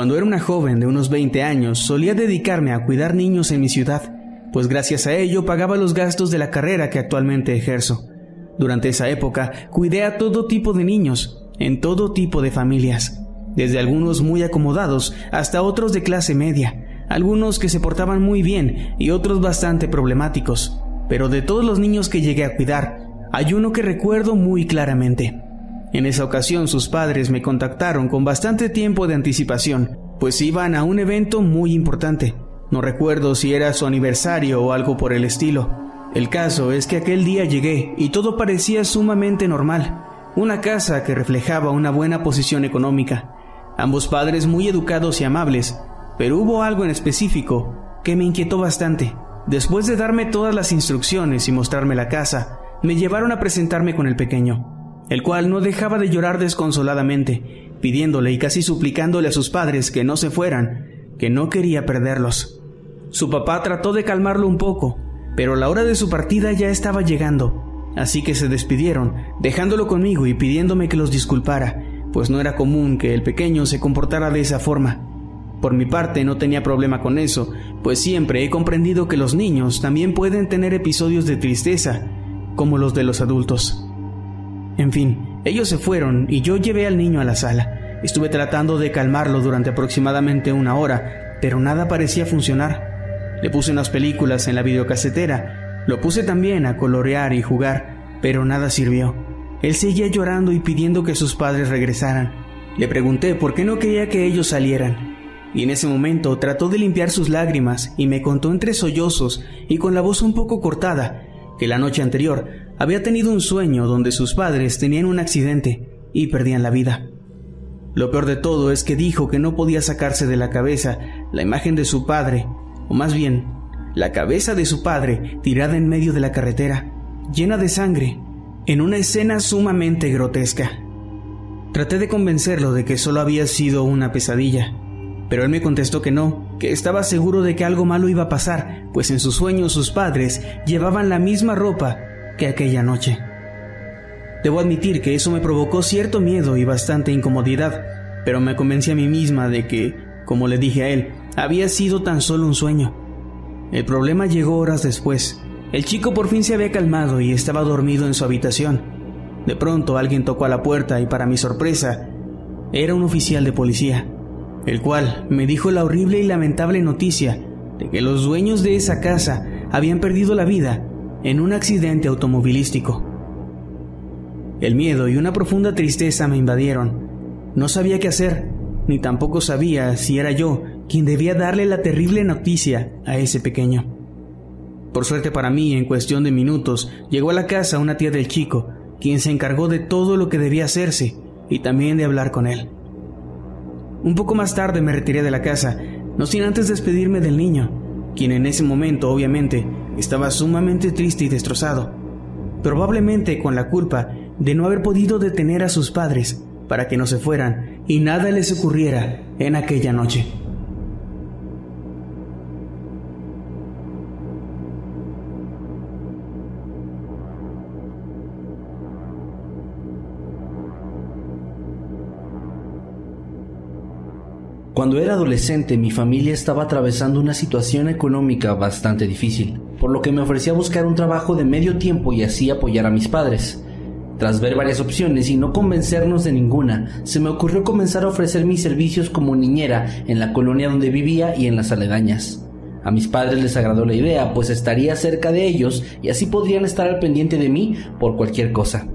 Cuando era una joven de unos 20 años, solía dedicarme a cuidar niños en mi ciudad, pues gracias a ello pagaba los gastos de la carrera que actualmente ejerzo. Durante esa época, cuidé a todo tipo de niños, en todo tipo de familias, desde algunos muy acomodados hasta otros de clase media, algunos que se portaban muy bien y otros bastante problemáticos. Pero de todos los niños que llegué a cuidar, hay uno que recuerdo muy claramente. En esa ocasión sus padres me contactaron con bastante tiempo de anticipación, pues iban a un evento muy importante. No recuerdo si era su aniversario o algo por el estilo. El caso es que aquel día llegué y todo parecía sumamente normal. Una casa que reflejaba una buena posición económica. Ambos padres muy educados y amables, pero hubo algo en específico que me inquietó bastante. Después de darme todas las instrucciones y mostrarme la casa, me llevaron a presentarme con el pequeño el cual no dejaba de llorar desconsoladamente, pidiéndole y casi suplicándole a sus padres que no se fueran, que no quería perderlos. Su papá trató de calmarlo un poco, pero la hora de su partida ya estaba llegando, así que se despidieron, dejándolo conmigo y pidiéndome que los disculpara, pues no era común que el pequeño se comportara de esa forma. Por mi parte no tenía problema con eso, pues siempre he comprendido que los niños también pueden tener episodios de tristeza, como los de los adultos. En fin, ellos se fueron y yo llevé al niño a la sala. Estuve tratando de calmarlo durante aproximadamente una hora, pero nada parecía funcionar. Le puse unas películas en la videocasetera, lo puse también a colorear y jugar, pero nada sirvió. Él seguía llorando y pidiendo que sus padres regresaran. Le pregunté por qué no quería que ellos salieran. Y en ese momento trató de limpiar sus lágrimas y me contó entre sollozos y con la voz un poco cortada que la noche anterior había tenido un sueño donde sus padres tenían un accidente y perdían la vida. Lo peor de todo es que dijo que no podía sacarse de la cabeza la imagen de su padre, o más bien, la cabeza de su padre tirada en medio de la carretera, llena de sangre, en una escena sumamente grotesca. Traté de convencerlo de que solo había sido una pesadilla, pero él me contestó que no, que estaba seguro de que algo malo iba a pasar, pues en sus sueños sus padres llevaban la misma ropa que aquella noche. Debo admitir que eso me provocó cierto miedo y bastante incomodidad, pero me convencí a mí misma de que, como le dije a él, había sido tan solo un sueño. El problema llegó horas después. El chico por fin se había calmado y estaba dormido en su habitación. De pronto alguien tocó a la puerta y para mi sorpresa, era un oficial de policía el cual me dijo la horrible y lamentable noticia de que los dueños de esa casa habían perdido la vida en un accidente automovilístico. El miedo y una profunda tristeza me invadieron. No sabía qué hacer, ni tampoco sabía si era yo quien debía darle la terrible noticia a ese pequeño. Por suerte para mí, en cuestión de minutos, llegó a la casa una tía del chico, quien se encargó de todo lo que debía hacerse y también de hablar con él. Un poco más tarde me retiré de la casa, no sin antes despedirme del niño, quien en ese momento obviamente estaba sumamente triste y destrozado, probablemente con la culpa de no haber podido detener a sus padres para que no se fueran y nada les ocurriera en aquella noche. Cuando era adolescente mi familia estaba atravesando una situación económica bastante difícil, por lo que me ofrecí a buscar un trabajo de medio tiempo y así apoyar a mis padres. Tras ver varias opciones y no convencernos de ninguna, se me ocurrió comenzar a ofrecer mis servicios como niñera en la colonia donde vivía y en las aledañas. A mis padres les agradó la idea, pues estaría cerca de ellos y así podrían estar al pendiente de mí por cualquier cosa.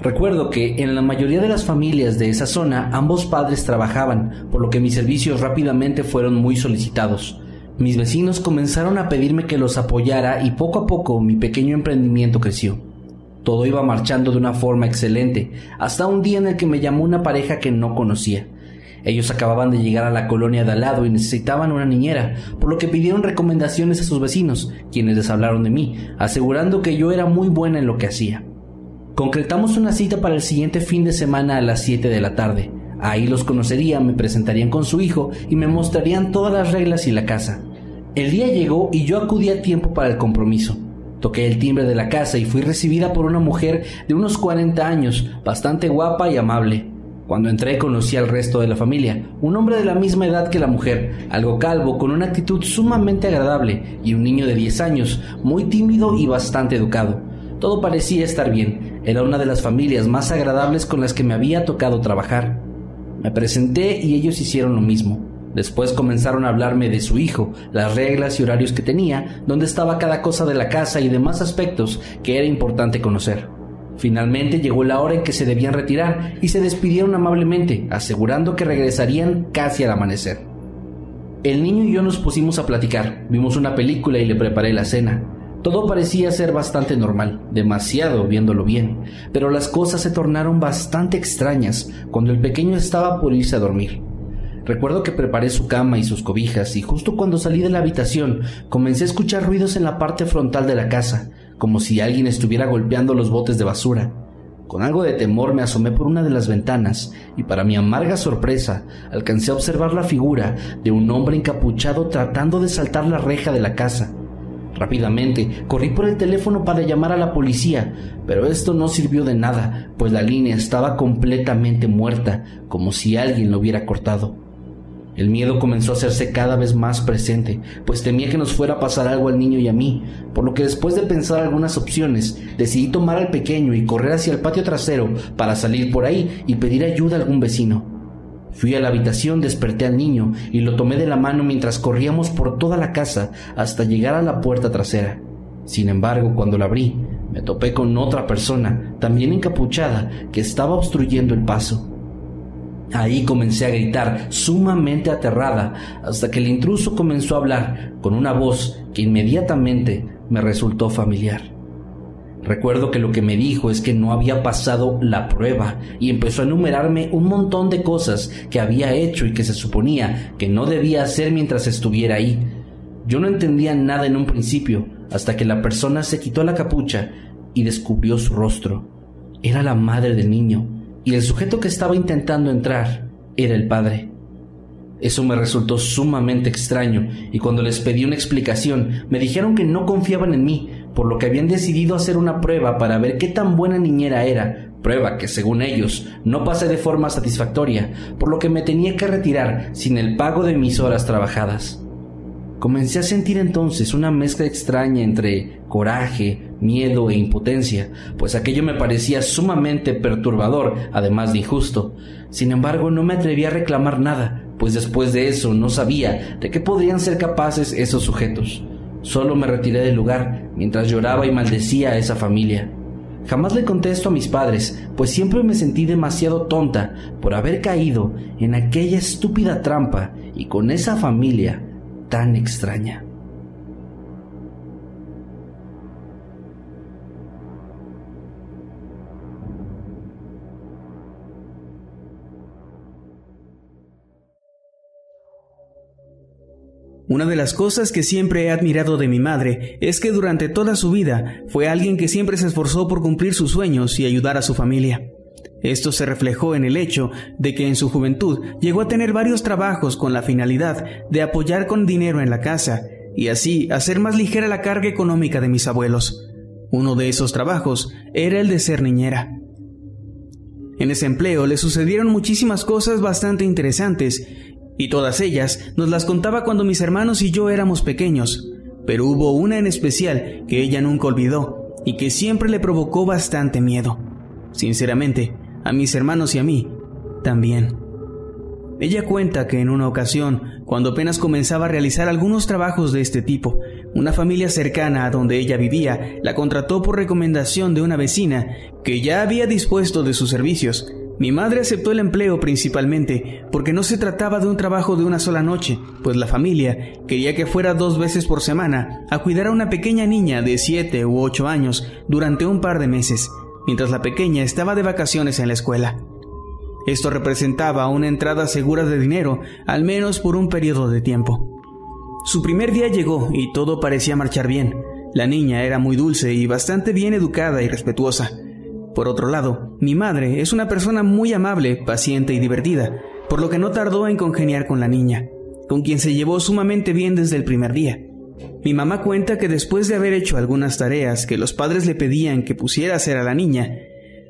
Recuerdo que en la mayoría de las familias de esa zona ambos padres trabajaban, por lo que mis servicios rápidamente fueron muy solicitados. Mis vecinos comenzaron a pedirme que los apoyara y poco a poco mi pequeño emprendimiento creció. Todo iba marchando de una forma excelente, hasta un día en el que me llamó una pareja que no conocía. Ellos acababan de llegar a la colonia de al lado y necesitaban una niñera, por lo que pidieron recomendaciones a sus vecinos, quienes les hablaron de mí, asegurando que yo era muy buena en lo que hacía. Concretamos una cita para el siguiente fin de semana a las 7 de la tarde. Ahí los conocería, me presentarían con su hijo y me mostrarían todas las reglas y la casa. El día llegó y yo acudí a tiempo para el compromiso. Toqué el timbre de la casa y fui recibida por una mujer de unos 40 años, bastante guapa y amable. Cuando entré conocí al resto de la familia, un hombre de la misma edad que la mujer, algo calvo, con una actitud sumamente agradable, y un niño de 10 años, muy tímido y bastante educado. Todo parecía estar bien, era una de las familias más agradables con las que me había tocado trabajar. Me presenté y ellos hicieron lo mismo. Después comenzaron a hablarme de su hijo, las reglas y horarios que tenía, dónde estaba cada cosa de la casa y demás aspectos que era importante conocer. Finalmente llegó la hora en que se debían retirar y se despidieron amablemente, asegurando que regresarían casi al amanecer. El niño y yo nos pusimos a platicar, vimos una película y le preparé la cena. Todo parecía ser bastante normal, demasiado viéndolo bien, pero las cosas se tornaron bastante extrañas cuando el pequeño estaba por irse a dormir. Recuerdo que preparé su cama y sus cobijas y justo cuando salí de la habitación comencé a escuchar ruidos en la parte frontal de la casa, como si alguien estuviera golpeando los botes de basura. Con algo de temor me asomé por una de las ventanas y para mi amarga sorpresa alcancé a observar la figura de un hombre encapuchado tratando de saltar la reja de la casa. Rápidamente corrí por el teléfono para llamar a la policía, pero esto no sirvió de nada, pues la línea estaba completamente muerta, como si alguien lo hubiera cortado. El miedo comenzó a hacerse cada vez más presente, pues temía que nos fuera a pasar algo al niño y a mí, por lo que después de pensar algunas opciones, decidí tomar al pequeño y correr hacia el patio trasero para salir por ahí y pedir ayuda a algún vecino. Fui a la habitación, desperté al niño y lo tomé de la mano mientras corríamos por toda la casa hasta llegar a la puerta trasera. Sin embargo, cuando la abrí, me topé con otra persona, también encapuchada, que estaba obstruyendo el paso. Ahí comencé a gritar, sumamente aterrada, hasta que el intruso comenzó a hablar con una voz que inmediatamente me resultó familiar. Recuerdo que lo que me dijo es que no había pasado la prueba y empezó a enumerarme un montón de cosas que había hecho y que se suponía que no debía hacer mientras estuviera ahí. Yo no entendía nada en un principio, hasta que la persona se quitó la capucha y descubrió su rostro. Era la madre del niño, y el sujeto que estaba intentando entrar era el padre. Eso me resultó sumamente extraño y cuando les pedí una explicación me dijeron que no confiaban en mí, por lo que habían decidido hacer una prueba para ver qué tan buena niñera era, prueba que según ellos no pasé de forma satisfactoria, por lo que me tenía que retirar sin el pago de mis horas trabajadas. Comencé a sentir entonces una mezcla extraña entre coraje, miedo e impotencia, pues aquello me parecía sumamente perturbador, además de injusto. Sin embargo, no me atreví a reclamar nada, pues después de eso no sabía de qué podrían ser capaces esos sujetos. Solo me retiré del lugar mientras lloraba y maldecía a esa familia. Jamás le contesto a mis padres, pues siempre me sentí demasiado tonta por haber caído en aquella estúpida trampa y con esa familia tan extraña. Una de las cosas que siempre he admirado de mi madre es que durante toda su vida fue alguien que siempre se esforzó por cumplir sus sueños y ayudar a su familia. Esto se reflejó en el hecho de que en su juventud llegó a tener varios trabajos con la finalidad de apoyar con dinero en la casa y así hacer más ligera la carga económica de mis abuelos. Uno de esos trabajos era el de ser niñera. En ese empleo le sucedieron muchísimas cosas bastante interesantes y todas ellas nos las contaba cuando mis hermanos y yo éramos pequeños, pero hubo una en especial que ella nunca olvidó y que siempre le provocó bastante miedo. Sinceramente, a mis hermanos y a mí también. Ella cuenta que en una ocasión, cuando apenas comenzaba a realizar algunos trabajos de este tipo, una familia cercana a donde ella vivía la contrató por recomendación de una vecina que ya había dispuesto de sus servicios. Mi madre aceptó el empleo principalmente porque no se trataba de un trabajo de una sola noche, pues la familia quería que fuera dos veces por semana a cuidar a una pequeña niña de 7 u 8 años durante un par de meses, mientras la pequeña estaba de vacaciones en la escuela. Esto representaba una entrada segura de dinero, al menos por un periodo de tiempo. Su primer día llegó y todo parecía marchar bien. La niña era muy dulce y bastante bien educada y respetuosa. Por otro lado, mi madre es una persona muy amable, paciente y divertida, por lo que no tardó en congeniar con la niña, con quien se llevó sumamente bien desde el primer día. Mi mamá cuenta que después de haber hecho algunas tareas que los padres le pedían que pusiera a hacer a la niña,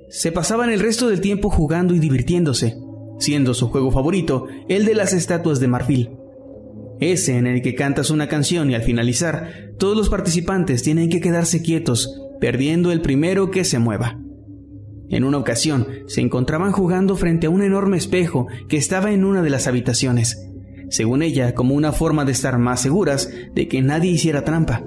se pasaban el resto del tiempo jugando y divirtiéndose, siendo su juego favorito el de las estatuas de marfil. Ese en el que cantas una canción y al finalizar, todos los participantes tienen que quedarse quietos, perdiendo el primero que se mueva. En una ocasión, se encontraban jugando frente a un enorme espejo que estaba en una de las habitaciones, según ella como una forma de estar más seguras de que nadie hiciera trampa.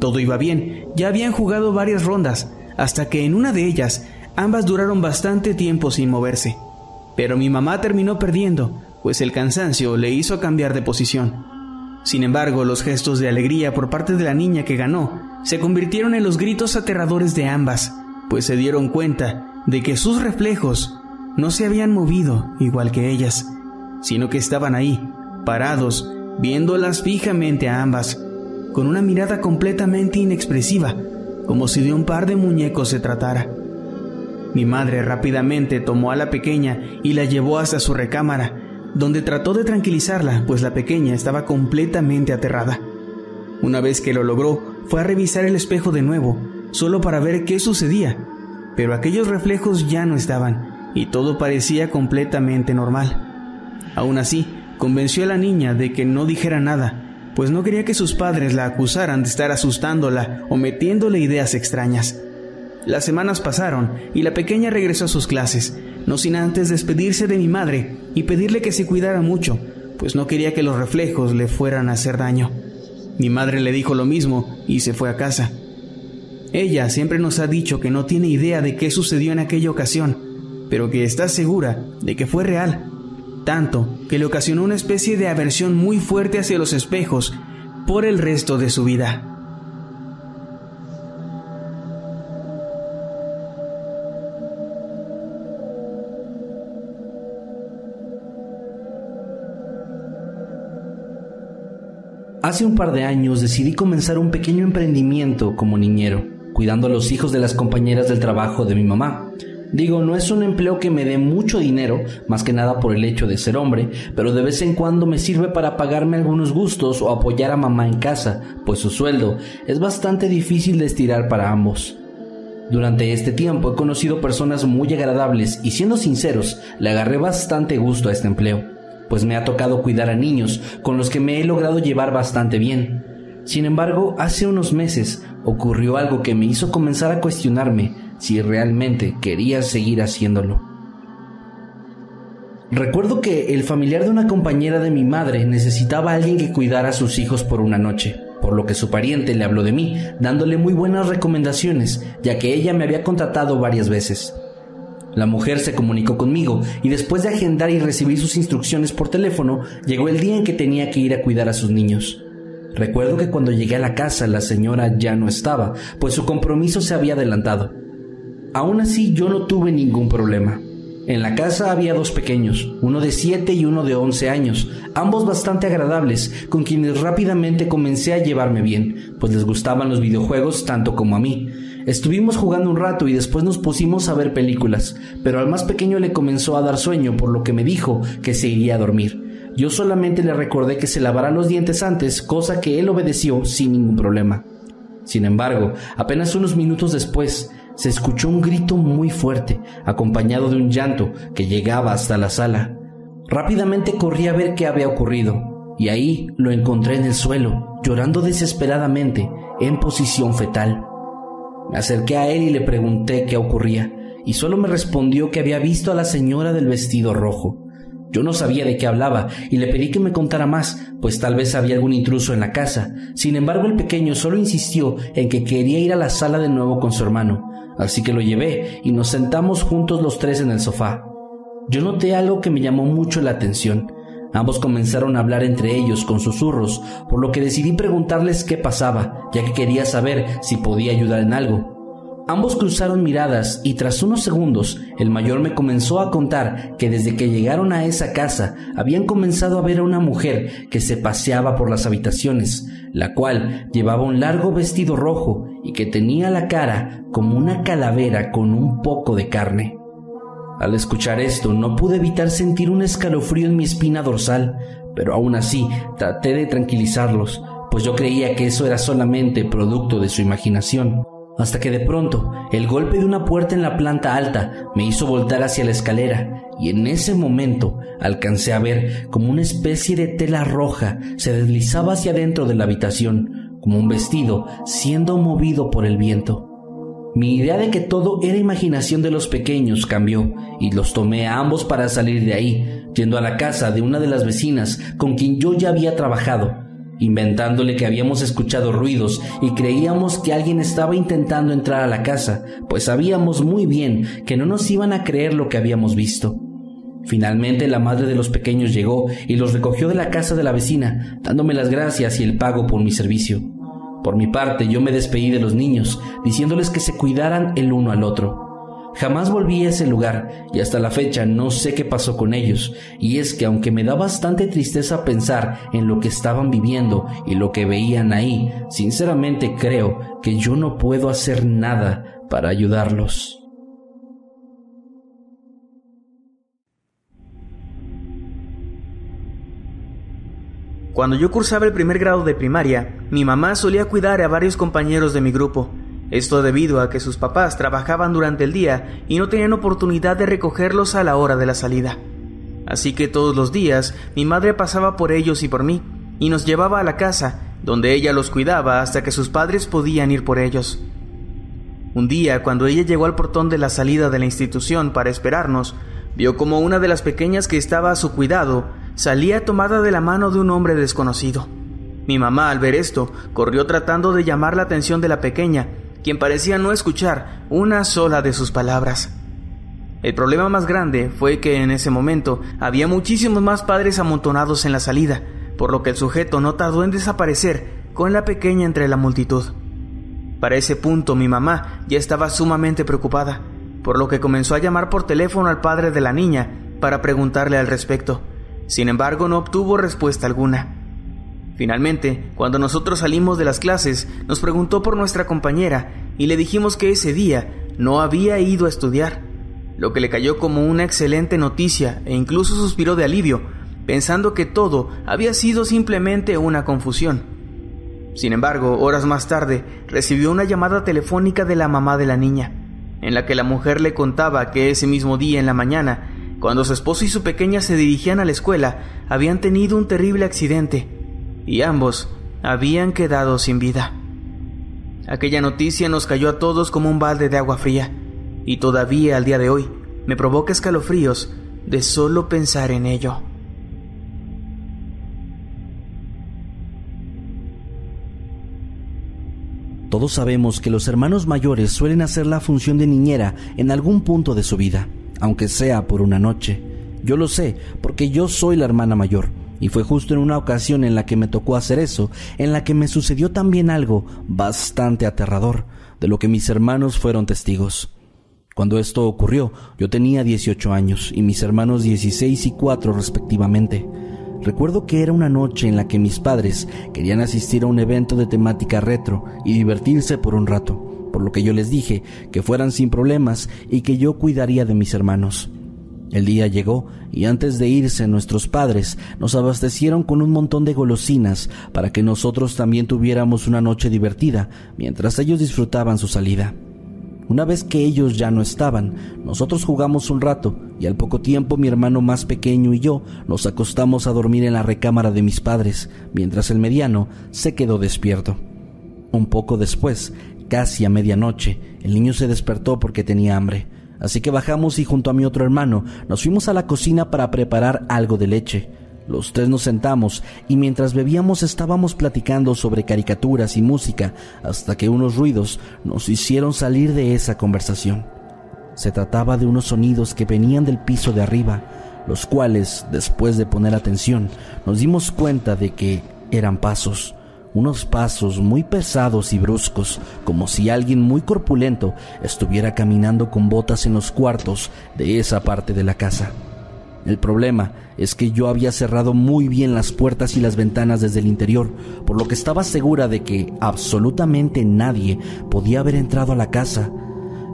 Todo iba bien, ya habían jugado varias rondas, hasta que en una de ellas Ambas duraron bastante tiempo sin moverse, pero mi mamá terminó perdiendo, pues el cansancio le hizo cambiar de posición. Sin embargo, los gestos de alegría por parte de la niña que ganó se convirtieron en los gritos aterradores de ambas, pues se dieron cuenta de que sus reflejos no se habían movido igual que ellas, sino que estaban ahí, parados, viéndolas fijamente a ambas, con una mirada completamente inexpresiva, como si de un par de muñecos se tratara. Mi madre rápidamente tomó a la pequeña y la llevó hasta su recámara, donde trató de tranquilizarla, pues la pequeña estaba completamente aterrada. Una vez que lo logró, fue a revisar el espejo de nuevo, solo para ver qué sucedía, pero aquellos reflejos ya no estaban, y todo parecía completamente normal. Aún así, convenció a la niña de que no dijera nada, pues no quería que sus padres la acusaran de estar asustándola o metiéndole ideas extrañas. Las semanas pasaron y la pequeña regresó a sus clases, no sin antes despedirse de mi madre y pedirle que se cuidara mucho, pues no quería que los reflejos le fueran a hacer daño. Mi madre le dijo lo mismo y se fue a casa. Ella siempre nos ha dicho que no tiene idea de qué sucedió en aquella ocasión, pero que está segura de que fue real, tanto que le ocasionó una especie de aversión muy fuerte hacia los espejos por el resto de su vida. Hace un par de años decidí comenzar un pequeño emprendimiento como niñero, cuidando a los hijos de las compañeras del trabajo de mi mamá. Digo, no es un empleo que me dé mucho dinero, más que nada por el hecho de ser hombre, pero de vez en cuando me sirve para pagarme algunos gustos o apoyar a mamá en casa, pues su sueldo es bastante difícil de estirar para ambos. Durante este tiempo he conocido personas muy agradables y siendo sinceros, le agarré bastante gusto a este empleo pues me ha tocado cuidar a niños con los que me he logrado llevar bastante bien. Sin embargo, hace unos meses ocurrió algo que me hizo comenzar a cuestionarme si realmente quería seguir haciéndolo. Recuerdo que el familiar de una compañera de mi madre necesitaba a alguien que cuidara a sus hijos por una noche, por lo que su pariente le habló de mí, dándole muy buenas recomendaciones, ya que ella me había contratado varias veces. La mujer se comunicó conmigo y después de agendar y recibir sus instrucciones por teléfono, llegó el día en que tenía que ir a cuidar a sus niños. Recuerdo que cuando llegué a la casa la señora ya no estaba, pues su compromiso se había adelantado. Aún así yo no tuve ningún problema. En la casa había dos pequeños, uno de 7 y uno de 11 años, ambos bastante agradables, con quienes rápidamente comencé a llevarme bien, pues les gustaban los videojuegos tanto como a mí. Estuvimos jugando un rato y después nos pusimos a ver películas, pero al más pequeño le comenzó a dar sueño, por lo que me dijo que se iría a dormir. Yo solamente le recordé que se lavara los dientes antes, cosa que él obedeció sin ningún problema. Sin embargo, apenas unos minutos después, se escuchó un grito muy fuerte, acompañado de un llanto que llegaba hasta la sala. Rápidamente corrí a ver qué había ocurrido, y ahí lo encontré en el suelo, llorando desesperadamente, en posición fetal. Me acerqué a él y le pregunté qué ocurría, y solo me respondió que había visto a la señora del vestido rojo. Yo no sabía de qué hablaba y le pedí que me contara más, pues tal vez había algún intruso en la casa. Sin embargo, el pequeño solo insistió en que quería ir a la sala de nuevo con su hermano, así que lo llevé y nos sentamos juntos los tres en el sofá. Yo noté algo que me llamó mucho la atención. Ambos comenzaron a hablar entre ellos con susurros, por lo que decidí preguntarles qué pasaba, ya que quería saber si podía ayudar en algo. Ambos cruzaron miradas y tras unos segundos el mayor me comenzó a contar que desde que llegaron a esa casa habían comenzado a ver a una mujer que se paseaba por las habitaciones, la cual llevaba un largo vestido rojo y que tenía la cara como una calavera con un poco de carne. Al escuchar esto no pude evitar sentir un escalofrío en mi espina dorsal, pero aún así traté de tranquilizarlos, pues yo creía que eso era solamente producto de su imaginación hasta que de pronto el golpe de una puerta en la planta alta me hizo voltar hacia la escalera y en ese momento alcancé a ver como una especie de tela roja se deslizaba hacia adentro de la habitación, como un vestido siendo movido por el viento. Mi idea de que todo era imaginación de los pequeños cambió y los tomé a ambos para salir de ahí, yendo a la casa de una de las vecinas con quien yo ya había trabajado inventándole que habíamos escuchado ruidos y creíamos que alguien estaba intentando entrar a la casa, pues sabíamos muy bien que no nos iban a creer lo que habíamos visto. Finalmente la madre de los pequeños llegó y los recogió de la casa de la vecina, dándome las gracias y el pago por mi servicio. Por mi parte, yo me despedí de los niños, diciéndoles que se cuidaran el uno al otro. Jamás volví a ese lugar y hasta la fecha no sé qué pasó con ellos. Y es que aunque me da bastante tristeza pensar en lo que estaban viviendo y lo que veían ahí, sinceramente creo que yo no puedo hacer nada para ayudarlos. Cuando yo cursaba el primer grado de primaria, mi mamá solía cuidar a varios compañeros de mi grupo. Esto debido a que sus papás trabajaban durante el día y no tenían oportunidad de recogerlos a la hora de la salida. Así que todos los días mi madre pasaba por ellos y por mí y nos llevaba a la casa, donde ella los cuidaba hasta que sus padres podían ir por ellos. Un día, cuando ella llegó al portón de la salida de la institución para esperarnos, vio como una de las pequeñas que estaba a su cuidado salía tomada de la mano de un hombre desconocido. Mi mamá, al ver esto, corrió tratando de llamar la atención de la pequeña, quien parecía no escuchar una sola de sus palabras. El problema más grande fue que en ese momento había muchísimos más padres amontonados en la salida, por lo que el sujeto no tardó en desaparecer con la pequeña entre la multitud. Para ese punto mi mamá ya estaba sumamente preocupada, por lo que comenzó a llamar por teléfono al padre de la niña para preguntarle al respecto. Sin embargo, no obtuvo respuesta alguna. Finalmente, cuando nosotros salimos de las clases, nos preguntó por nuestra compañera y le dijimos que ese día no había ido a estudiar, lo que le cayó como una excelente noticia e incluso suspiró de alivio, pensando que todo había sido simplemente una confusión. Sin embargo, horas más tarde, recibió una llamada telefónica de la mamá de la niña, en la que la mujer le contaba que ese mismo día en la mañana, cuando su esposo y su pequeña se dirigían a la escuela, habían tenido un terrible accidente y ambos habían quedado sin vida. Aquella noticia nos cayó a todos como un balde de agua fría, y todavía al día de hoy me provoca escalofríos de solo pensar en ello. Todos sabemos que los hermanos mayores suelen hacer la función de niñera en algún punto de su vida, aunque sea por una noche. Yo lo sé porque yo soy la hermana mayor y fue justo en una ocasión en la que me tocó hacer eso, en la que me sucedió también algo bastante aterrador, de lo que mis hermanos fueron testigos. Cuando esto ocurrió, yo tenía 18 años y mis hermanos 16 y 4 respectivamente. Recuerdo que era una noche en la que mis padres querían asistir a un evento de temática retro y divertirse por un rato, por lo que yo les dije que fueran sin problemas y que yo cuidaría de mis hermanos. El día llegó y antes de irse nuestros padres nos abastecieron con un montón de golosinas para que nosotros también tuviéramos una noche divertida mientras ellos disfrutaban su salida. Una vez que ellos ya no estaban, nosotros jugamos un rato y al poco tiempo mi hermano más pequeño y yo nos acostamos a dormir en la recámara de mis padres, mientras el mediano se quedó despierto. Un poco después, casi a medianoche, el niño se despertó porque tenía hambre, así que bajamos y junto a mi otro hermano nos fuimos a la cocina para preparar algo de leche. Los tres nos sentamos y mientras bebíamos estábamos platicando sobre caricaturas y música hasta que unos ruidos nos hicieron salir de esa conversación. Se trataba de unos sonidos que venían del piso de arriba, los cuales, después de poner atención, nos dimos cuenta de que eran pasos, unos pasos muy pesados y bruscos, como si alguien muy corpulento estuviera caminando con botas en los cuartos de esa parte de la casa. El problema es que yo había cerrado muy bien las puertas y las ventanas desde el interior, por lo que estaba segura de que absolutamente nadie podía haber entrado a la casa.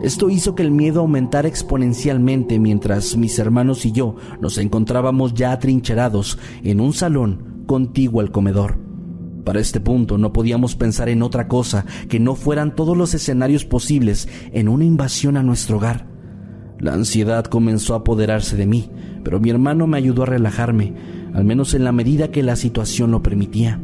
Esto hizo que el miedo aumentara exponencialmente mientras mis hermanos y yo nos encontrábamos ya atrincherados en un salón contiguo al comedor. Para este punto no podíamos pensar en otra cosa que no fueran todos los escenarios posibles en una invasión a nuestro hogar. La ansiedad comenzó a apoderarse de mí, pero mi hermano me ayudó a relajarme, al menos en la medida que la situación lo permitía.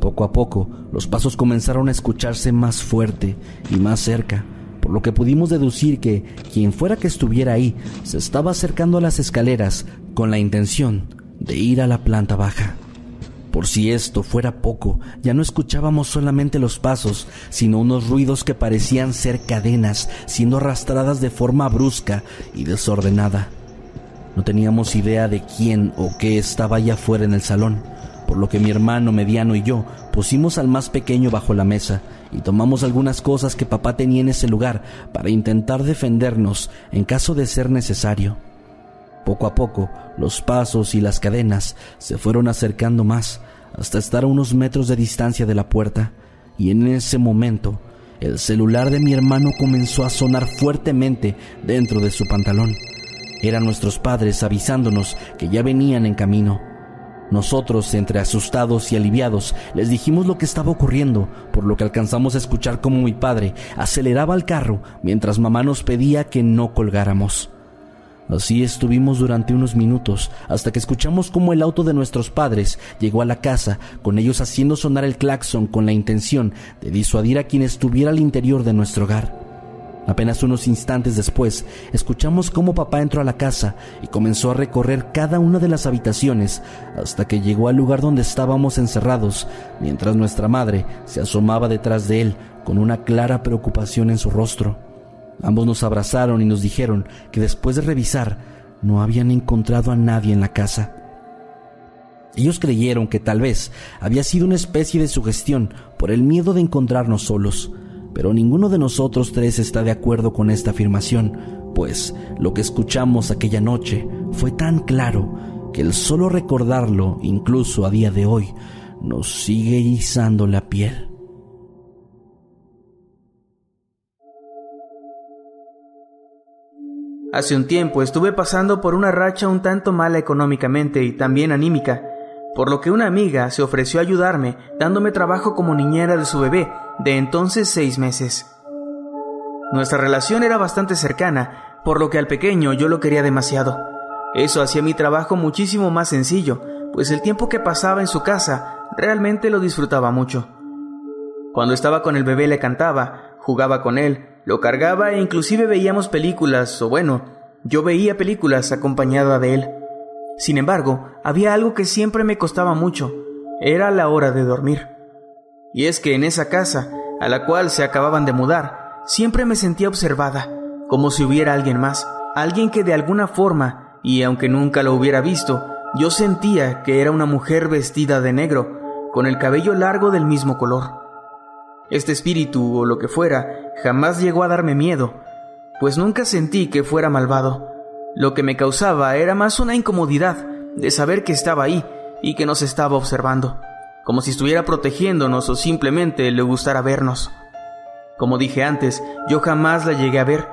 Poco a poco, los pasos comenzaron a escucharse más fuerte y más cerca, por lo que pudimos deducir que quien fuera que estuviera ahí se estaba acercando a las escaleras con la intención de ir a la planta baja. Por si esto fuera poco, ya no escuchábamos solamente los pasos, sino unos ruidos que parecían ser cadenas siendo arrastradas de forma brusca y desordenada. No teníamos idea de quién o qué estaba allá afuera en el salón, por lo que mi hermano mediano y yo pusimos al más pequeño bajo la mesa y tomamos algunas cosas que papá tenía en ese lugar para intentar defendernos en caso de ser necesario. Poco a poco, los pasos y las cadenas se fueron acercando más hasta estar a unos metros de distancia de la puerta, y en ese momento el celular de mi hermano comenzó a sonar fuertemente dentro de su pantalón. Eran nuestros padres avisándonos que ya venían en camino. Nosotros, entre asustados y aliviados, les dijimos lo que estaba ocurriendo, por lo que alcanzamos a escuchar cómo mi padre aceleraba el carro mientras mamá nos pedía que no colgáramos. Así estuvimos durante unos minutos, hasta que escuchamos cómo el auto de nuestros padres llegó a la casa, con ellos haciendo sonar el claxon con la intención de disuadir a quien estuviera al interior de nuestro hogar. Apenas unos instantes después, escuchamos cómo papá entró a la casa y comenzó a recorrer cada una de las habitaciones hasta que llegó al lugar donde estábamos encerrados, mientras nuestra madre se asomaba detrás de él con una clara preocupación en su rostro. Ambos nos abrazaron y nos dijeron que después de revisar no habían encontrado a nadie en la casa. Ellos creyeron que tal vez había sido una especie de sugestión por el miedo de encontrarnos solos, pero ninguno de nosotros tres está de acuerdo con esta afirmación, pues lo que escuchamos aquella noche fue tan claro que el solo recordarlo, incluso a día de hoy, nos sigue izando la piel. Hace un tiempo estuve pasando por una racha un tanto mala económicamente y también anímica, por lo que una amiga se ofreció a ayudarme dándome trabajo como niñera de su bebé, de entonces seis meses. Nuestra relación era bastante cercana, por lo que al pequeño yo lo quería demasiado. Eso hacía mi trabajo muchísimo más sencillo, pues el tiempo que pasaba en su casa realmente lo disfrutaba mucho. Cuando estaba con el bebé le cantaba, jugaba con él, lo cargaba e inclusive veíamos películas, o bueno, yo veía películas acompañada de él. Sin embargo, había algo que siempre me costaba mucho, era la hora de dormir. Y es que en esa casa, a la cual se acababan de mudar, siempre me sentía observada, como si hubiera alguien más, alguien que de alguna forma, y aunque nunca lo hubiera visto, yo sentía que era una mujer vestida de negro, con el cabello largo del mismo color. Este espíritu o lo que fuera jamás llegó a darme miedo, pues nunca sentí que fuera malvado. Lo que me causaba era más una incomodidad de saber que estaba ahí y que nos estaba observando, como si estuviera protegiéndonos o simplemente le gustara vernos. Como dije antes, yo jamás la llegué a ver,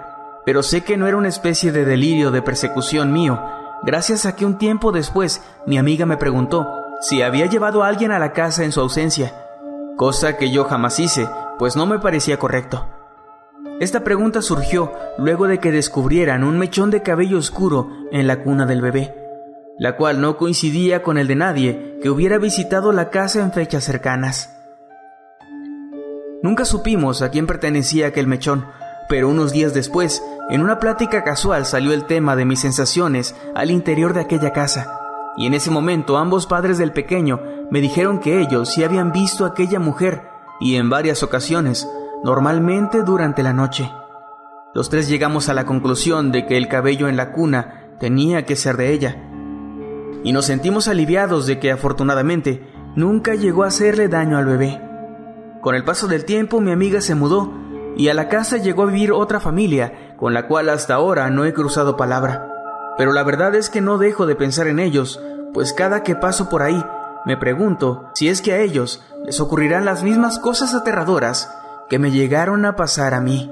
pero sé que no era una especie de delirio de persecución mío, gracias a que un tiempo después mi amiga me preguntó si había llevado a alguien a la casa en su ausencia, cosa que yo jamás hice, pues no me parecía correcto. Esta pregunta surgió luego de que descubrieran un mechón de cabello oscuro en la cuna del bebé, la cual no coincidía con el de nadie que hubiera visitado la casa en fechas cercanas. Nunca supimos a quién pertenecía aquel mechón, pero unos días después, en una plática casual salió el tema de mis sensaciones al interior de aquella casa, y en ese momento ambos padres del pequeño me dijeron que ellos sí habían visto a aquella mujer, y en varias ocasiones, normalmente durante la noche. Los tres llegamos a la conclusión de que el cabello en la cuna tenía que ser de ella, y nos sentimos aliviados de que afortunadamente nunca llegó a hacerle daño al bebé. Con el paso del tiempo mi amiga se mudó y a la casa llegó a vivir otra familia con la cual hasta ahora no he cruzado palabra. Pero la verdad es que no dejo de pensar en ellos, pues cada que paso por ahí me pregunto si es que a ellos les ocurrirán las mismas cosas aterradoras que me llegaron a pasar a mí.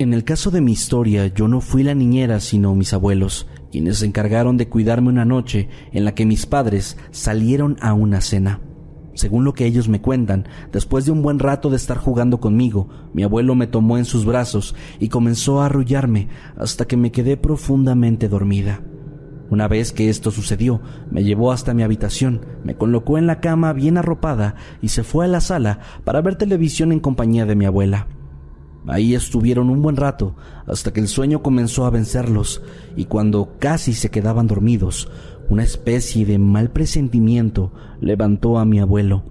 En el caso de mi historia, yo no fui la niñera, sino mis abuelos, quienes se encargaron de cuidarme una noche en la que mis padres salieron a una cena. Según lo que ellos me cuentan, después de un buen rato de estar jugando conmigo, mi abuelo me tomó en sus brazos y comenzó a arrullarme hasta que me quedé profundamente dormida. Una vez que esto sucedió, me llevó hasta mi habitación, me colocó en la cama bien arropada y se fue a la sala para ver televisión en compañía de mi abuela. Ahí estuvieron un buen rato hasta que el sueño comenzó a vencerlos y cuando casi se quedaban dormidos, una especie de mal presentimiento levantó a mi abuelo,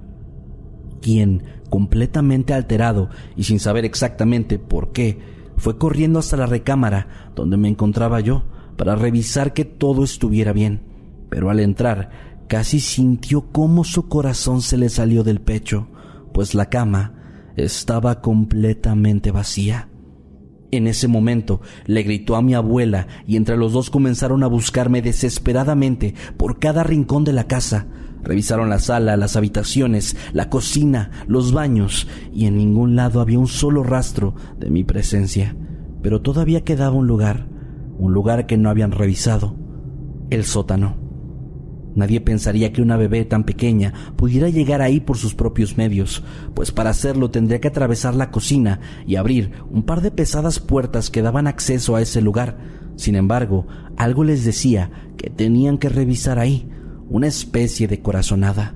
quien, completamente alterado y sin saber exactamente por qué, fue corriendo hasta la recámara donde me encontraba yo para revisar que todo estuviera bien, pero al entrar casi sintió cómo su corazón se le salió del pecho, pues la cama estaba completamente vacía. En ese momento le gritó a mi abuela y entre los dos comenzaron a buscarme desesperadamente por cada rincón de la casa. Revisaron la sala, las habitaciones, la cocina, los baños y en ningún lado había un solo rastro de mi presencia. Pero todavía quedaba un lugar, un lugar que no habían revisado, el sótano. Nadie pensaría que una bebé tan pequeña pudiera llegar ahí por sus propios medios, pues para hacerlo tendría que atravesar la cocina y abrir un par de pesadas puertas que daban acceso a ese lugar. Sin embargo, algo les decía que tenían que revisar ahí, una especie de corazonada.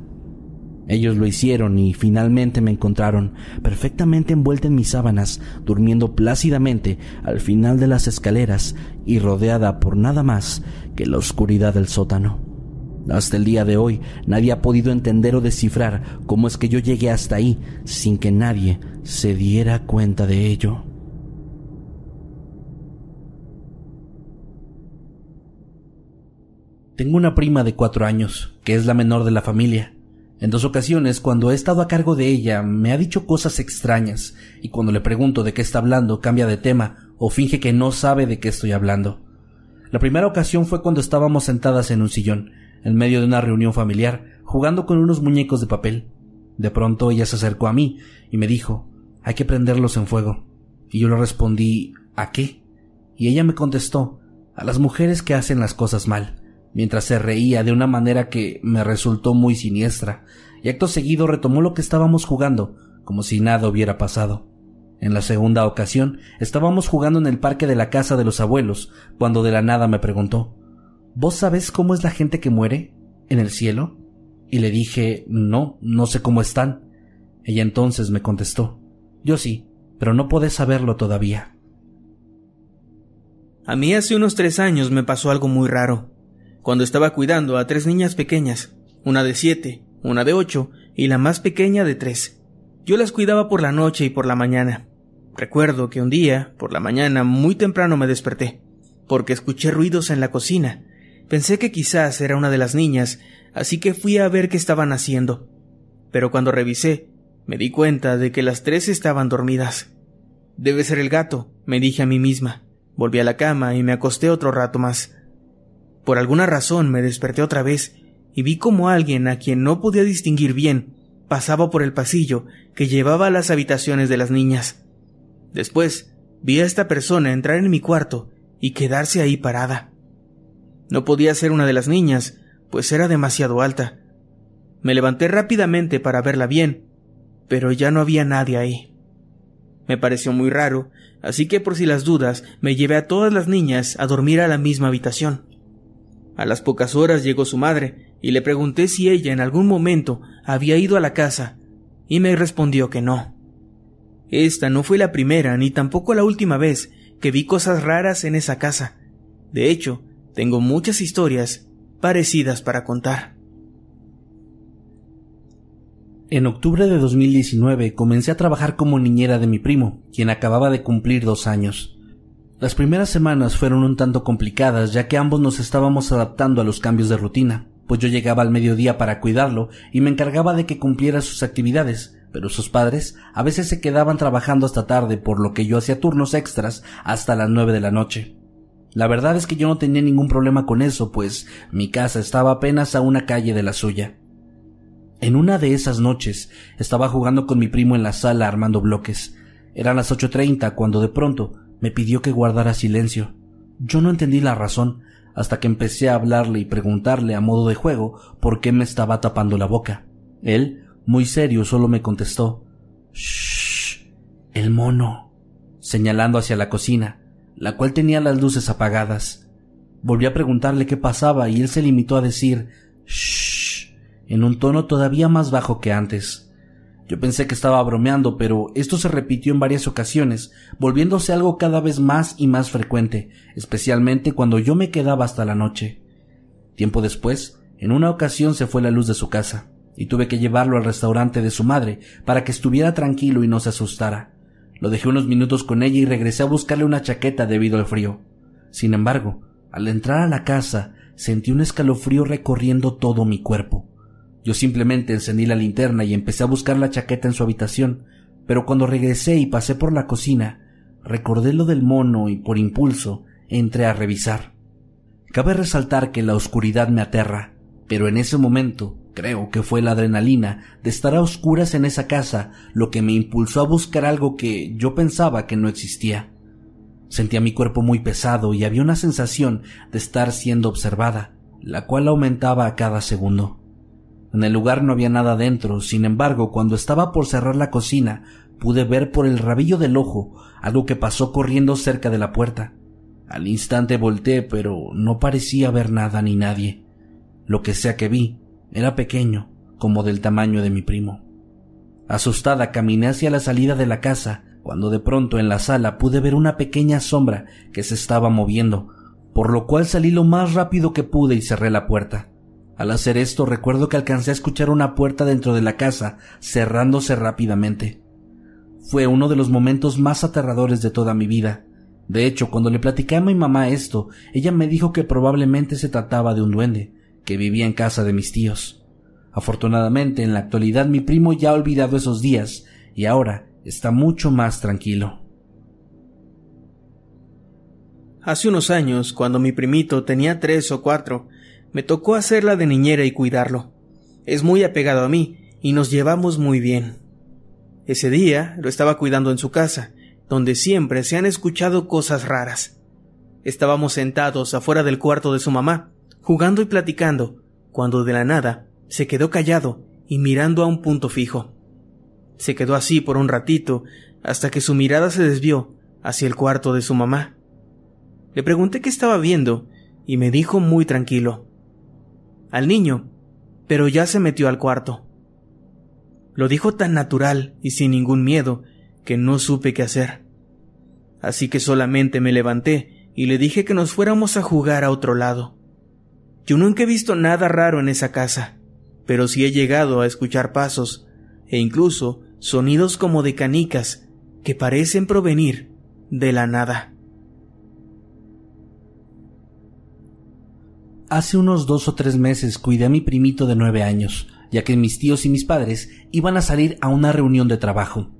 Ellos lo hicieron y finalmente me encontraron perfectamente envuelta en mis sábanas, durmiendo plácidamente al final de las escaleras y rodeada por nada más que la oscuridad del sótano. Hasta el día de hoy nadie ha podido entender o descifrar cómo es que yo llegué hasta ahí sin que nadie se diera cuenta de ello. Tengo una prima de cuatro años, que es la menor de la familia. En dos ocasiones, cuando he estado a cargo de ella, me ha dicho cosas extrañas, y cuando le pregunto de qué está hablando, cambia de tema o finge que no sabe de qué estoy hablando. La primera ocasión fue cuando estábamos sentadas en un sillón, en medio de una reunión familiar, jugando con unos muñecos de papel. De pronto ella se acercó a mí y me dijo, hay que prenderlos en fuego. Y yo le respondí, ¿a qué? Y ella me contestó, a las mujeres que hacen las cosas mal, mientras se reía de una manera que me resultó muy siniestra, y acto seguido retomó lo que estábamos jugando, como si nada hubiera pasado. En la segunda ocasión estábamos jugando en el parque de la casa de los abuelos, cuando de la nada me preguntó ¿Vos sabés cómo es la gente que muere en el cielo? Y le dije, no, no sé cómo están. Ella entonces me contestó, yo sí, pero no podés saberlo todavía. A mí hace unos tres años me pasó algo muy raro, cuando estaba cuidando a tres niñas pequeñas, una de siete, una de ocho y la más pequeña de tres. Yo las cuidaba por la noche y por la mañana. Recuerdo que un día, por la mañana, muy temprano me desperté. porque escuché ruidos en la cocina. Pensé que quizás era una de las niñas, así que fui a ver qué estaban haciendo. Pero cuando revisé, me di cuenta de que las tres estaban dormidas. Debe ser el gato, me dije a mí misma. Volví a la cama y me acosté otro rato más. Por alguna razón me desperté otra vez y vi como alguien a quien no podía distinguir bien pasaba por el pasillo que llevaba a las habitaciones de las niñas. Después vi a esta persona entrar en mi cuarto y quedarse ahí parada. No podía ser una de las niñas, pues era demasiado alta. Me levanté rápidamente para verla bien, pero ya no había nadie ahí. Me pareció muy raro, así que por si las dudas me llevé a todas las niñas a dormir a la misma habitación. A las pocas horas llegó su madre y le pregunté si ella en algún momento había ido a la casa, y me respondió que no. Esta no fue la primera ni tampoco la última vez que vi cosas raras en esa casa. De hecho, tengo muchas historias parecidas para contar. En octubre de 2019 comencé a trabajar como niñera de mi primo, quien acababa de cumplir dos años. Las primeras semanas fueron un tanto complicadas ya que ambos nos estábamos adaptando a los cambios de rutina, pues yo llegaba al mediodía para cuidarlo y me encargaba de que cumpliera sus actividades, pero sus padres a veces se quedaban trabajando hasta tarde por lo que yo hacía turnos extras hasta las nueve de la noche. La verdad es que yo no tenía ningún problema con eso, pues mi casa estaba apenas a una calle de la suya. En una de esas noches estaba jugando con mi primo en la sala armando bloques. Eran las ocho treinta cuando de pronto me pidió que guardara silencio. Yo no entendí la razón, hasta que empecé a hablarle y preguntarle a modo de juego por qué me estaba tapando la boca. Él, muy serio, solo me contestó Shh. El mono. señalando hacia la cocina, la cual tenía las luces apagadas. Volví a preguntarle qué pasaba y él se limitó a decir Shh. en un tono todavía más bajo que antes. Yo pensé que estaba bromeando, pero esto se repitió en varias ocasiones, volviéndose algo cada vez más y más frecuente, especialmente cuando yo me quedaba hasta la noche. Tiempo después, en una ocasión se fue la luz de su casa, y tuve que llevarlo al restaurante de su madre para que estuviera tranquilo y no se asustara. Lo dejé unos minutos con ella y regresé a buscarle una chaqueta debido al frío. Sin embargo, al entrar a la casa, sentí un escalofrío recorriendo todo mi cuerpo. Yo simplemente encendí la linterna y empecé a buscar la chaqueta en su habitación, pero cuando regresé y pasé por la cocina, recordé lo del mono y por impulso entré a revisar. Cabe resaltar que la oscuridad me aterra, pero en ese momento creo que fue la adrenalina de estar a oscuras en esa casa lo que me impulsó a buscar algo que yo pensaba que no existía. Sentía mi cuerpo muy pesado y había una sensación de estar siendo observada, la cual aumentaba a cada segundo. En el lugar no había nada dentro, sin embargo, cuando estaba por cerrar la cocina, pude ver por el rabillo del ojo algo que pasó corriendo cerca de la puerta. Al instante volteé, pero no parecía ver nada ni nadie. Lo que sea que vi era pequeño, como del tamaño de mi primo. Asustada caminé hacia la salida de la casa, cuando de pronto en la sala pude ver una pequeña sombra que se estaba moviendo, por lo cual salí lo más rápido que pude y cerré la puerta. Al hacer esto recuerdo que alcancé a escuchar una puerta dentro de la casa cerrándose rápidamente. Fue uno de los momentos más aterradores de toda mi vida. De hecho, cuando le platicé a mi mamá esto, ella me dijo que probablemente se trataba de un duende, que vivía en casa de mis tíos. Afortunadamente, en la actualidad mi primo ya ha olvidado esos días y ahora está mucho más tranquilo. Hace unos años, cuando mi primito tenía tres o cuatro, me tocó hacerla de niñera y cuidarlo. Es muy apegado a mí y nos llevamos muy bien. Ese día lo estaba cuidando en su casa, donde siempre se han escuchado cosas raras. Estábamos sentados afuera del cuarto de su mamá, jugando y platicando, cuando de la nada se quedó callado y mirando a un punto fijo. Se quedó así por un ratito, hasta que su mirada se desvió hacia el cuarto de su mamá. Le pregunté qué estaba viendo, y me dijo muy tranquilo al niño, pero ya se metió al cuarto. Lo dijo tan natural y sin ningún miedo que no supe qué hacer. Así que solamente me levanté y le dije que nos fuéramos a jugar a otro lado. Yo nunca he visto nada raro en esa casa, pero sí he llegado a escuchar pasos e incluso sonidos como de canicas que parecen provenir de la nada. Hace unos dos o tres meses cuidé a mi primito de nueve años, ya que mis tíos y mis padres iban a salir a una reunión de trabajo.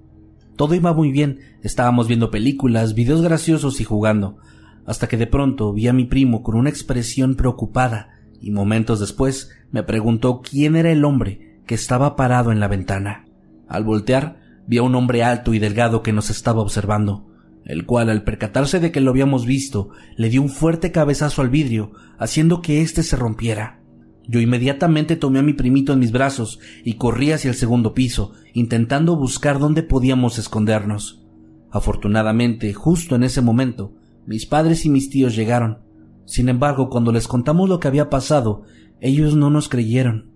Todo iba muy bien, estábamos viendo películas, videos graciosos y jugando, hasta que de pronto vi a mi primo con una expresión preocupada, y momentos después me preguntó quién era el hombre que estaba parado en la ventana. Al voltear, vi a un hombre alto y delgado que nos estaba observando, el cual al percatarse de que lo habíamos visto, le dio un fuerte cabezazo al vidrio, haciendo que éste se rompiera. Yo inmediatamente tomé a mi primito en mis brazos y corrí hacia el segundo piso, intentando buscar dónde podíamos escondernos. Afortunadamente, justo en ese momento, mis padres y mis tíos llegaron. Sin embargo, cuando les contamos lo que había pasado, ellos no nos creyeron.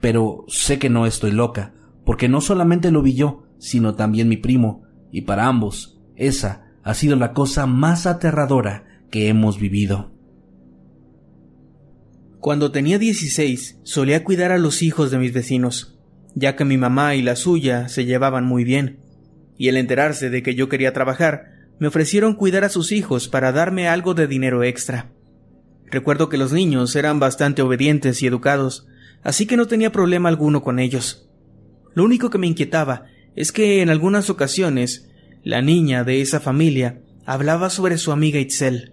Pero sé que no estoy loca, porque no solamente lo vi yo, sino también mi primo, y para ambos, esa ha sido la cosa más aterradora que hemos vivido. Cuando tenía 16, solía cuidar a los hijos de mis vecinos, ya que mi mamá y la suya se llevaban muy bien, y al enterarse de que yo quería trabajar, me ofrecieron cuidar a sus hijos para darme algo de dinero extra. Recuerdo que los niños eran bastante obedientes y educados, así que no tenía problema alguno con ellos. Lo único que me inquietaba es que en algunas ocasiones la niña de esa familia hablaba sobre su amiga Itzel.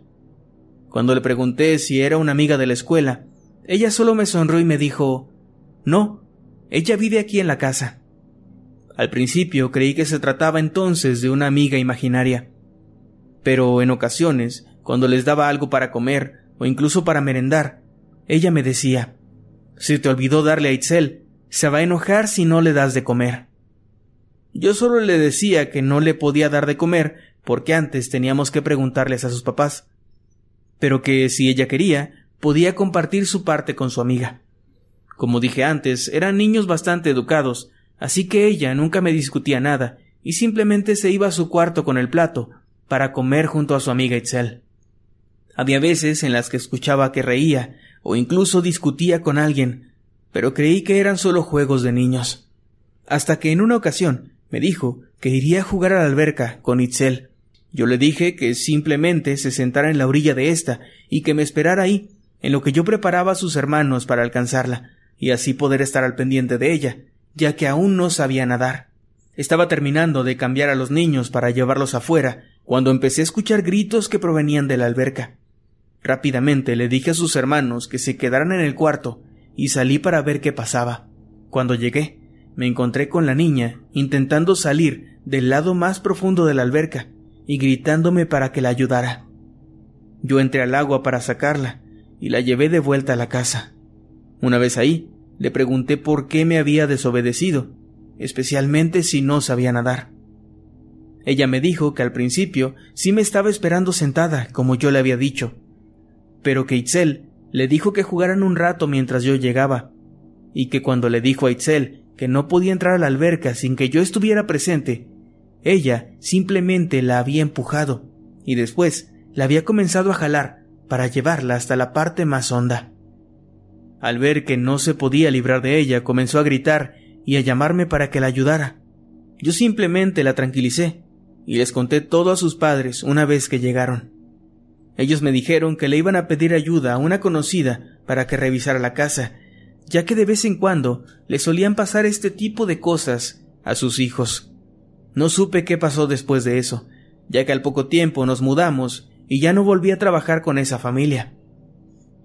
Cuando le pregunté si era una amiga de la escuela, ella solo me sonrió y me dijo No, ella vive aquí en la casa. Al principio creí que se trataba entonces de una amiga imaginaria. Pero en ocasiones, cuando les daba algo para comer o incluso para merendar, ella me decía Si te olvidó darle a Itzel, se va a enojar si no le das de comer. Yo solo le decía que no le podía dar de comer porque antes teníamos que preguntarles a sus papás, pero que si ella quería, podía compartir su parte con su amiga. Como dije antes, eran niños bastante educados, así que ella nunca me discutía nada y simplemente se iba a su cuarto con el plato para comer junto a su amiga Itzel. Había veces en las que escuchaba que reía o incluso discutía con alguien, pero creí que eran solo juegos de niños. Hasta que en una ocasión me dijo que iría a jugar a la alberca con Itzel. Yo le dije que simplemente se sentara en la orilla de ésta y que me esperara ahí en lo que yo preparaba a sus hermanos para alcanzarla, y así poder estar al pendiente de ella, ya que aún no sabía nadar. Estaba terminando de cambiar a los niños para llevarlos afuera, cuando empecé a escuchar gritos que provenían de la alberca. Rápidamente le dije a sus hermanos que se quedaran en el cuarto, y salí para ver qué pasaba. Cuando llegué, me encontré con la niña, intentando salir del lado más profundo de la alberca, y gritándome para que la ayudara. Yo entré al agua para sacarla, y la llevé de vuelta a la casa. Una vez ahí, le pregunté por qué me había desobedecido, especialmente si no sabía nadar. Ella me dijo que al principio sí me estaba esperando sentada, como yo le había dicho, pero que Itzel le dijo que jugaran un rato mientras yo llegaba, y que cuando le dijo a Itzel que no podía entrar a la alberca sin que yo estuviera presente, ella simplemente la había empujado, y después la había comenzado a jalar para llevarla hasta la parte más honda. Al ver que no se podía librar de ella, comenzó a gritar y a llamarme para que la ayudara. Yo simplemente la tranquilicé y les conté todo a sus padres una vez que llegaron. Ellos me dijeron que le iban a pedir ayuda a una conocida para que revisara la casa, ya que de vez en cuando le solían pasar este tipo de cosas a sus hijos. No supe qué pasó después de eso, ya que al poco tiempo nos mudamos y ya no volví a trabajar con esa familia.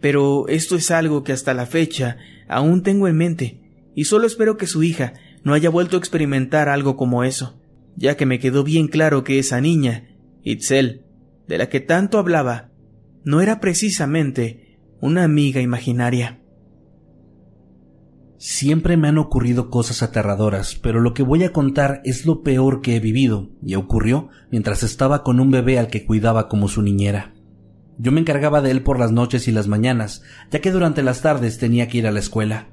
Pero esto es algo que hasta la fecha aún tengo en mente, y solo espero que su hija no haya vuelto a experimentar algo como eso, ya que me quedó bien claro que esa niña, Itzel, de la que tanto hablaba, no era precisamente una amiga imaginaria. Siempre me han ocurrido cosas aterradoras, pero lo que voy a contar es lo peor que he vivido, y ocurrió mientras estaba con un bebé al que cuidaba como su niñera. Yo me encargaba de él por las noches y las mañanas, ya que durante las tardes tenía que ir a la escuela.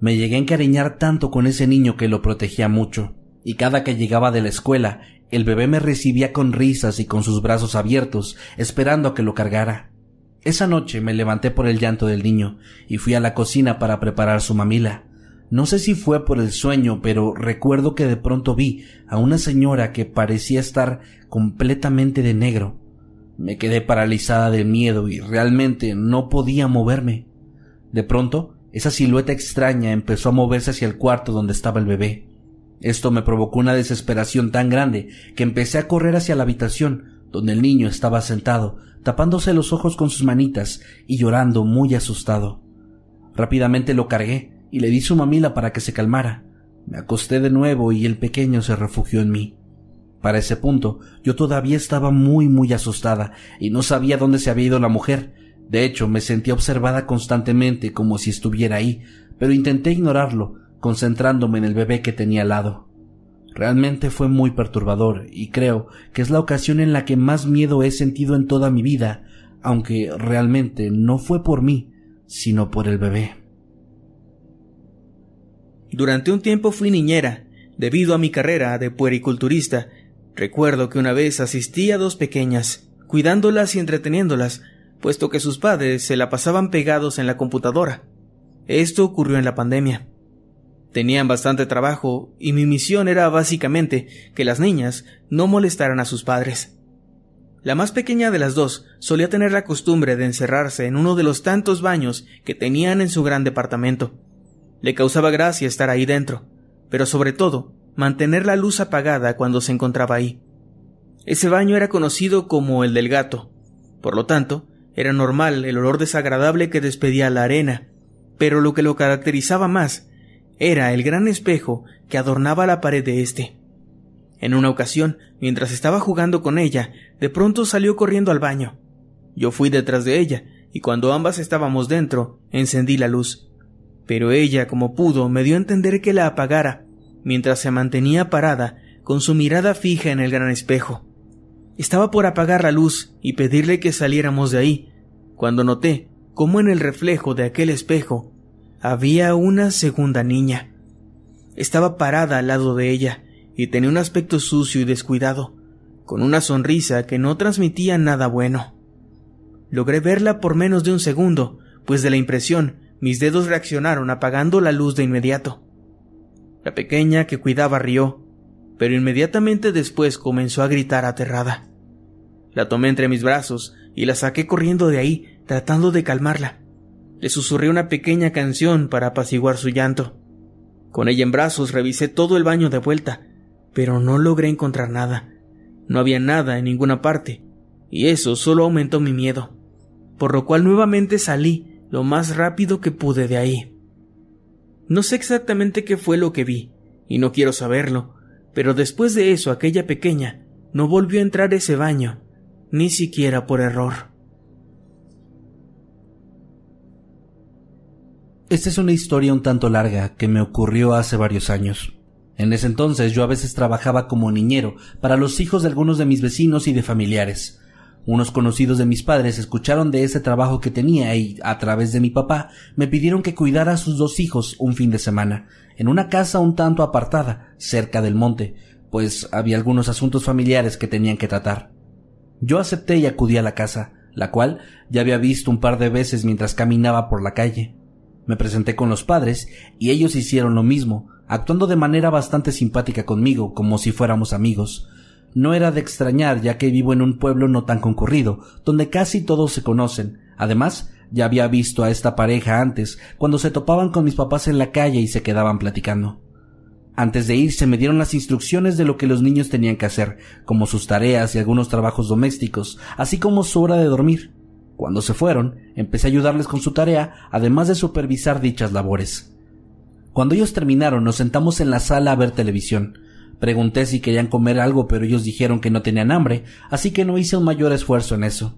Me llegué a encariñar tanto con ese niño que lo protegía mucho, y cada que llegaba de la escuela, el bebé me recibía con risas y con sus brazos abiertos, esperando a que lo cargara. Esa noche me levanté por el llanto del niño y fui a la cocina para preparar su mamila. No sé si fue por el sueño, pero recuerdo que de pronto vi a una señora que parecía estar completamente de negro. Me quedé paralizada de miedo y realmente no podía moverme. De pronto, esa silueta extraña empezó a moverse hacia el cuarto donde estaba el bebé. Esto me provocó una desesperación tan grande que empecé a correr hacia la habitación donde el niño estaba sentado, tapándose los ojos con sus manitas y llorando muy asustado. Rápidamente lo cargué y le di su mamila para que se calmara. Me acosté de nuevo y el pequeño se refugió en mí. Para ese punto, yo todavía estaba muy muy asustada y no sabía dónde se había ido la mujer. De hecho, me sentía observada constantemente como si estuviera ahí, pero intenté ignorarlo, concentrándome en el bebé que tenía al lado. Realmente fue muy perturbador y creo que es la ocasión en la que más miedo he sentido en toda mi vida, aunque realmente no fue por mí, sino por el bebé. Durante un tiempo fui niñera, debido a mi carrera de puericulturista. Recuerdo que una vez asistí a dos pequeñas, cuidándolas y entreteniéndolas, puesto que sus padres se la pasaban pegados en la computadora. Esto ocurrió en la pandemia. Tenían bastante trabajo y mi misión era básicamente que las niñas no molestaran a sus padres. La más pequeña de las dos solía tener la costumbre de encerrarse en uno de los tantos baños que tenían en su gran departamento. Le causaba gracia estar ahí dentro, pero sobre todo mantener la luz apagada cuando se encontraba ahí. Ese baño era conocido como el del gato. Por lo tanto, era normal el olor desagradable que despedía la arena, pero lo que lo caracterizaba más era el gran espejo que adornaba la pared de éste. En una ocasión, mientras estaba jugando con ella, de pronto salió corriendo al baño. Yo fui detrás de ella, y cuando ambas estábamos dentro, encendí la luz. Pero ella, como pudo, me dio a entender que la apagara, mientras se mantenía parada, con su mirada fija en el gran espejo. Estaba por apagar la luz y pedirle que saliéramos de ahí, cuando noté cómo en el reflejo de aquel espejo había una segunda niña. Estaba parada al lado de ella y tenía un aspecto sucio y descuidado, con una sonrisa que no transmitía nada bueno. Logré verla por menos de un segundo, pues de la impresión mis dedos reaccionaron apagando la luz de inmediato. La pequeña que cuidaba rió, pero inmediatamente después comenzó a gritar aterrada. La tomé entre mis brazos y la saqué corriendo de ahí, tratando de calmarla. Le susurré una pequeña canción para apaciguar su llanto. Con ella en brazos revisé todo el baño de vuelta, pero no logré encontrar nada. No había nada en ninguna parte, y eso solo aumentó mi miedo, por lo cual nuevamente salí lo más rápido que pude de ahí. No sé exactamente qué fue lo que vi, y no quiero saberlo, pero después de eso aquella pequeña no volvió a entrar ese baño, ni siquiera por error. Esta es una historia un tanto larga que me ocurrió hace varios años. En ese entonces yo a veces trabajaba como niñero para los hijos de algunos de mis vecinos y de familiares. Unos conocidos de mis padres escucharon de ese trabajo que tenía y, a través de mi papá, me pidieron que cuidara a sus dos hijos un fin de semana, en una casa un tanto apartada, cerca del monte, pues había algunos asuntos familiares que tenían que tratar. Yo acepté y acudí a la casa, la cual ya había visto un par de veces mientras caminaba por la calle. Me presenté con los padres y ellos hicieron lo mismo, actuando de manera bastante simpática conmigo, como si fuéramos amigos. No era de extrañar, ya que vivo en un pueblo no tan concurrido, donde casi todos se conocen. Además, ya había visto a esta pareja antes, cuando se topaban con mis papás en la calle y se quedaban platicando. Antes de irse me dieron las instrucciones de lo que los niños tenían que hacer, como sus tareas y algunos trabajos domésticos, así como su hora de dormir. Cuando se fueron, empecé a ayudarles con su tarea, además de supervisar dichas labores. Cuando ellos terminaron, nos sentamos en la sala a ver televisión. Pregunté si querían comer algo, pero ellos dijeron que no tenían hambre, así que no hice un mayor esfuerzo en eso.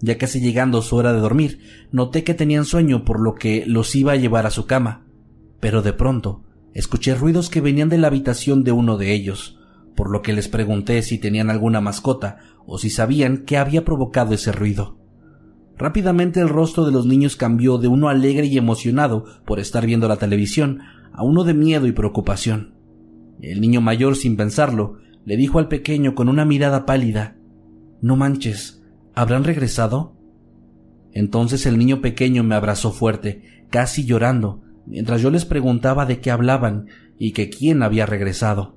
Ya casi llegando su hora de dormir, noté que tenían sueño, por lo que los iba a llevar a su cama. Pero de pronto, escuché ruidos que venían de la habitación de uno de ellos, por lo que les pregunté si tenían alguna mascota o si sabían qué había provocado ese ruido. Rápidamente el rostro de los niños cambió de uno alegre y emocionado por estar viendo la televisión a uno de miedo y preocupación. El niño mayor, sin pensarlo, le dijo al pequeño con una mirada pálida No manches, ¿habrán regresado? Entonces el niño pequeño me abrazó fuerte, casi llorando, mientras yo les preguntaba de qué hablaban y que quién había regresado.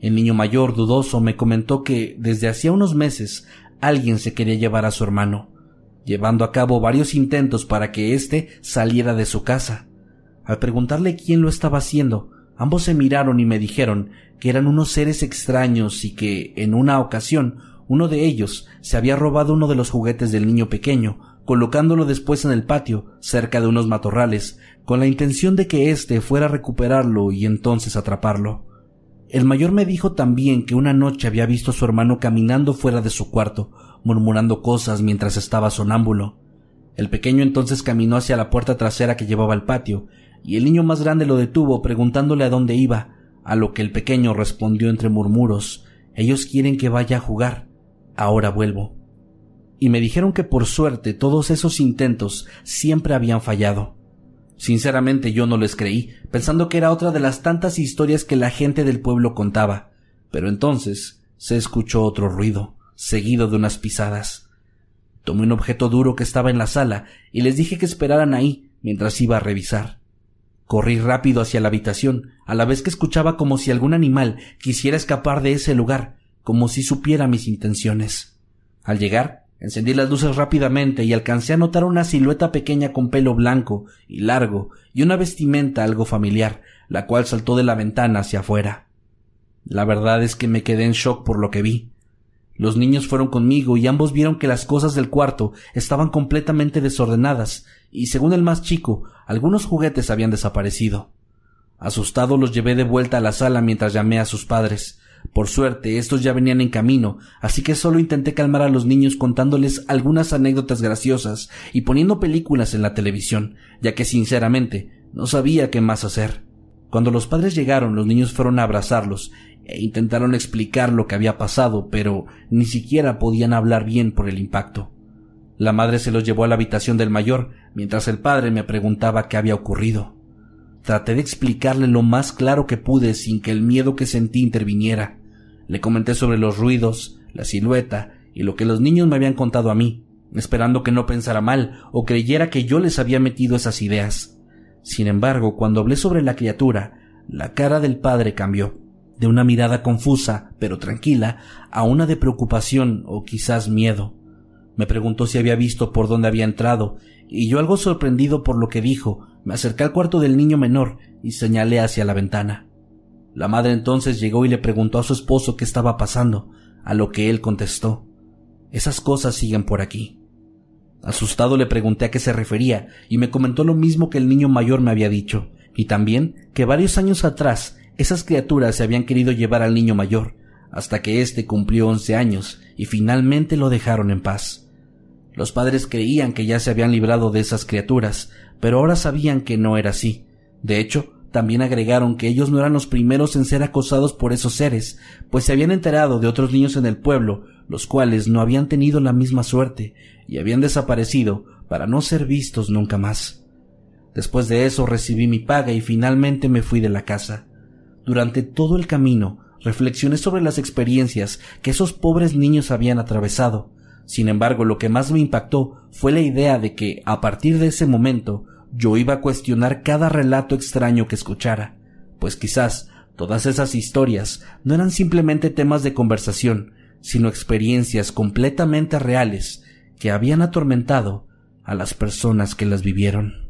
El niño mayor, dudoso, me comentó que desde hacía unos meses alguien se quería llevar a su hermano, llevando a cabo varios intentos para que éste saliera de su casa. Al preguntarle quién lo estaba haciendo, ambos se miraron y me dijeron que eran unos seres extraños y que, en una ocasión, uno de ellos se había robado uno de los juguetes del niño pequeño, colocándolo después en el patio, cerca de unos matorrales, con la intención de que éste fuera a recuperarlo y entonces atraparlo. El mayor me dijo también que una noche había visto a su hermano caminando fuera de su cuarto, murmurando cosas mientras estaba sonámbulo. El pequeño entonces caminó hacia la puerta trasera que llevaba al patio, y el niño más grande lo detuvo preguntándole a dónde iba, a lo que el pequeño respondió entre murmuros Ellos quieren que vaya a jugar. Ahora vuelvo. Y me dijeron que por suerte todos esos intentos siempre habían fallado. Sinceramente yo no les creí, pensando que era otra de las tantas historias que la gente del pueblo contaba. Pero entonces se escuchó otro ruido, seguido de unas pisadas. Tomé un objeto duro que estaba en la sala y les dije que esperaran ahí mientras iba a revisar. Corrí rápido hacia la habitación, a la vez que escuchaba como si algún animal quisiera escapar de ese lugar, como si supiera mis intenciones. Al llegar, Encendí las luces rápidamente y alcancé a notar una silueta pequeña con pelo blanco y largo y una vestimenta algo familiar, la cual saltó de la ventana hacia afuera. La verdad es que me quedé en shock por lo que vi. Los niños fueron conmigo y ambos vieron que las cosas del cuarto estaban completamente desordenadas y, según el más chico, algunos juguetes habían desaparecido. Asustado los llevé de vuelta a la sala mientras llamé a sus padres. Por suerte, estos ya venían en camino, así que solo intenté calmar a los niños contándoles algunas anécdotas graciosas y poniendo películas en la televisión, ya que sinceramente no sabía qué más hacer. Cuando los padres llegaron, los niños fueron a abrazarlos intentaron explicar lo que había pasado, pero ni siquiera podían hablar bien por el impacto. La madre se los llevó a la habitación del mayor, mientras el padre me preguntaba qué había ocurrido. Traté de explicarle lo más claro que pude sin que el miedo que sentí interviniera. Le comenté sobre los ruidos, la silueta y lo que los niños me habían contado a mí, esperando que no pensara mal o creyera que yo les había metido esas ideas. Sin embargo, cuando hablé sobre la criatura, la cara del padre cambió, de una mirada confusa pero tranquila a una de preocupación o quizás miedo. Me preguntó si había visto por dónde había entrado, y yo algo sorprendido por lo que dijo, me acerqué al cuarto del niño menor y señalé hacia la ventana. La madre entonces llegó y le preguntó a su esposo qué estaba pasando, a lo que él contestó Esas cosas siguen por aquí. Asustado le pregunté a qué se refería y me comentó lo mismo que el niño mayor me había dicho, y también que varios años atrás esas criaturas se habían querido llevar al niño mayor, hasta que éste cumplió once años y finalmente lo dejaron en paz. Los padres creían que ya se habían librado de esas criaturas, pero ahora sabían que no era así. De hecho, también agregaron que ellos no eran los primeros en ser acosados por esos seres, pues se habían enterado de otros niños en el pueblo, los cuales no habían tenido la misma suerte y habían desaparecido para no ser vistos nunca más. Después de eso recibí mi paga y finalmente me fui de la casa. Durante todo el camino reflexioné sobre las experiencias que esos pobres niños habían atravesado. Sin embargo, lo que más me impactó fue la idea de que, a partir de ese momento, yo iba a cuestionar cada relato extraño que escuchara, pues quizás todas esas historias no eran simplemente temas de conversación, sino experiencias completamente reales que habían atormentado a las personas que las vivieron.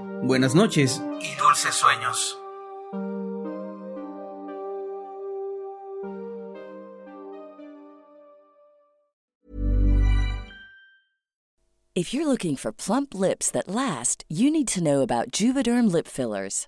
Buenas noches. Y dulces sueños. If you're looking for plump lips that last, you need to know about Juvederm lip fillers.